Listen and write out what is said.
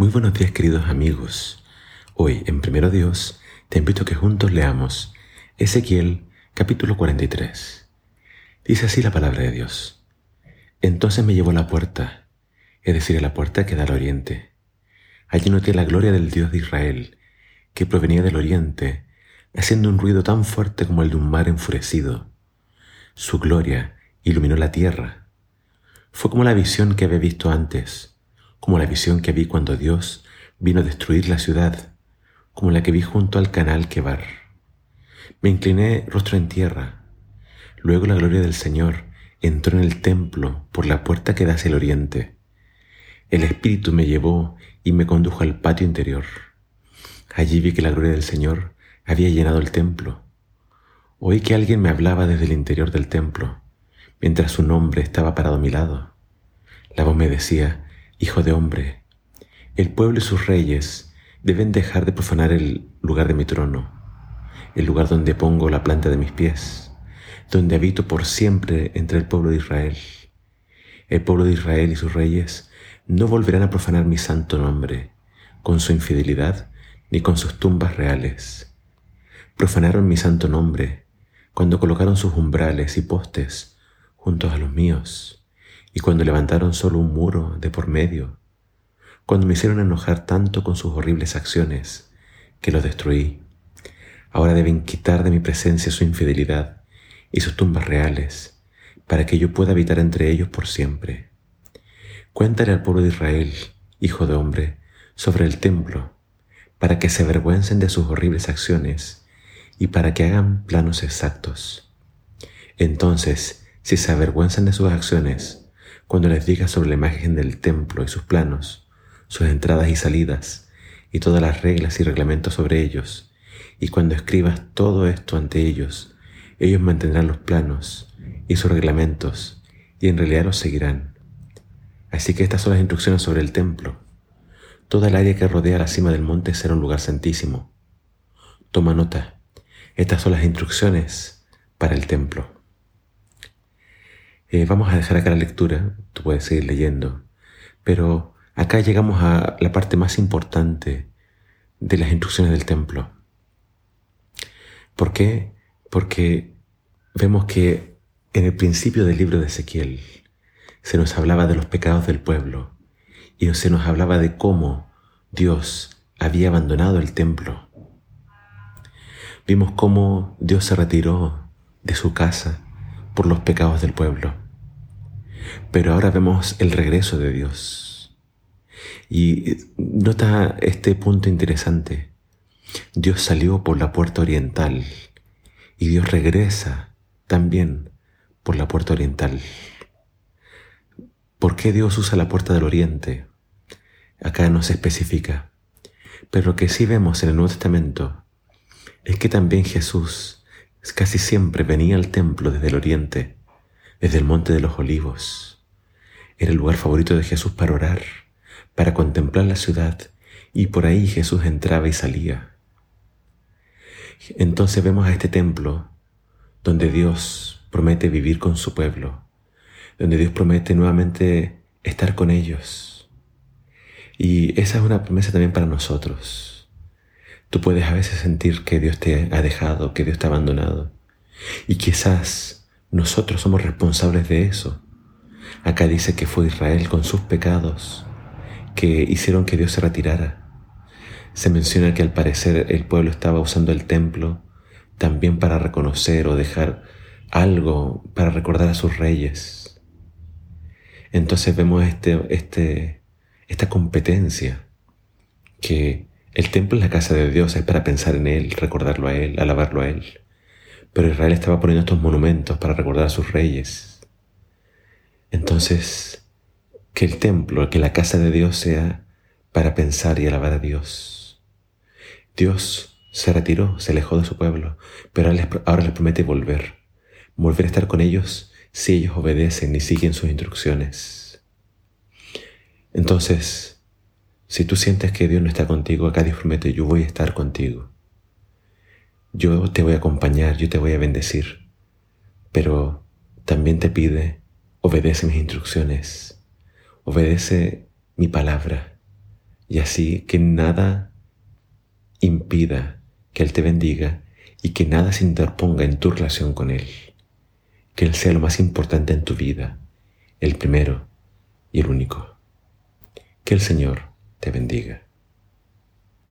Muy buenos días queridos amigos. Hoy en Primero Dios te invito a que juntos leamos Ezequiel capítulo 43. Dice así la palabra de Dios. Entonces me llevó a la puerta, es decir, a la puerta que da al oriente. Allí noté la gloria del Dios de Israel, que provenía del oriente, haciendo un ruido tan fuerte como el de un mar enfurecido. Su gloria iluminó la tierra. Fue como la visión que había visto antes como la visión que vi cuando Dios vino a destruir la ciudad, como la que vi junto al canal Quebar. Me incliné rostro en tierra. Luego la gloria del Señor entró en el templo por la puerta que da hacia el oriente. El Espíritu me llevó y me condujo al patio interior. Allí vi que la gloria del Señor había llenado el templo. Oí que alguien me hablaba desde el interior del templo, mientras su nombre estaba parado a mi lado. La voz me decía, Hijo de hombre, el pueblo y sus reyes deben dejar de profanar el lugar de mi trono, el lugar donde pongo la planta de mis pies, donde habito por siempre entre el pueblo de Israel. El pueblo de Israel y sus reyes no volverán a profanar mi santo nombre con su infidelidad ni con sus tumbas reales. Profanaron mi santo nombre cuando colocaron sus umbrales y postes juntos a los míos y cuando levantaron solo un muro de por medio, cuando me hicieron enojar tanto con sus horribles acciones, que los destruí. Ahora deben quitar de mi presencia su infidelidad y sus tumbas reales, para que yo pueda habitar entre ellos por siempre. Cuéntale al pueblo de Israel, hijo de hombre, sobre el templo, para que se avergüencen de sus horribles acciones y para que hagan planos exactos. Entonces, si se avergüenzan de sus acciones, cuando les digas sobre la imagen del templo y sus planos, sus entradas y salidas, y todas las reglas y reglamentos sobre ellos, y cuando escribas todo esto ante ellos, ellos mantendrán los planos y sus reglamentos, y en realidad los seguirán. Así que estas son las instrucciones sobre el templo. Toda el área que rodea la cima del monte será un lugar santísimo. Toma nota. Estas son las instrucciones para el templo. Eh, vamos a dejar acá la lectura, tú puedes seguir leyendo, pero acá llegamos a la parte más importante de las instrucciones del templo. ¿Por qué? Porque vemos que en el principio del libro de Ezequiel se nos hablaba de los pecados del pueblo y se nos hablaba de cómo Dios había abandonado el templo. Vimos cómo Dios se retiró de su casa por los pecados del pueblo. Pero ahora vemos el regreso de Dios. Y nota este punto interesante. Dios salió por la puerta oriental y Dios regresa también por la puerta oriental. ¿Por qué Dios usa la puerta del oriente? Acá no se especifica. Pero lo que sí vemos en el Nuevo Testamento es que también Jesús casi siempre venía al templo desde el oriente, desde el monte de los olivos. Era el lugar favorito de Jesús para orar, para contemplar la ciudad, y por ahí Jesús entraba y salía. Entonces vemos a este templo donde Dios promete vivir con su pueblo, donde Dios promete nuevamente estar con ellos. Y esa es una promesa también para nosotros. Tú puedes a veces sentir que Dios te ha dejado, que Dios te ha abandonado. Y quizás nosotros somos responsables de eso. Acá dice que fue Israel con sus pecados que hicieron que Dios se retirara. Se menciona que al parecer el pueblo estaba usando el templo también para reconocer o dejar algo para recordar a sus reyes. Entonces vemos este, este, esta competencia que el templo es la casa de Dios, es para pensar en Él, recordarlo a Él, alabarlo a Él. Pero Israel estaba poniendo estos monumentos para recordar a sus reyes. Entonces, que el templo, que la casa de Dios sea para pensar y alabar a Dios. Dios se retiró, se alejó de su pueblo, pero ahora les promete volver, volver a estar con ellos si ellos obedecen y siguen sus instrucciones. Entonces, si tú sientes que Dios no está contigo, acá Dios promete, yo voy a estar contigo. Yo te voy a acompañar, yo te voy a bendecir. Pero también te pide, obedece mis instrucciones, obedece mi palabra y así que nada impida que Él te bendiga y que nada se interponga en tu relación con Él. Que Él sea lo más importante en tu vida, el primero y el único. Que el Señor te bendiga.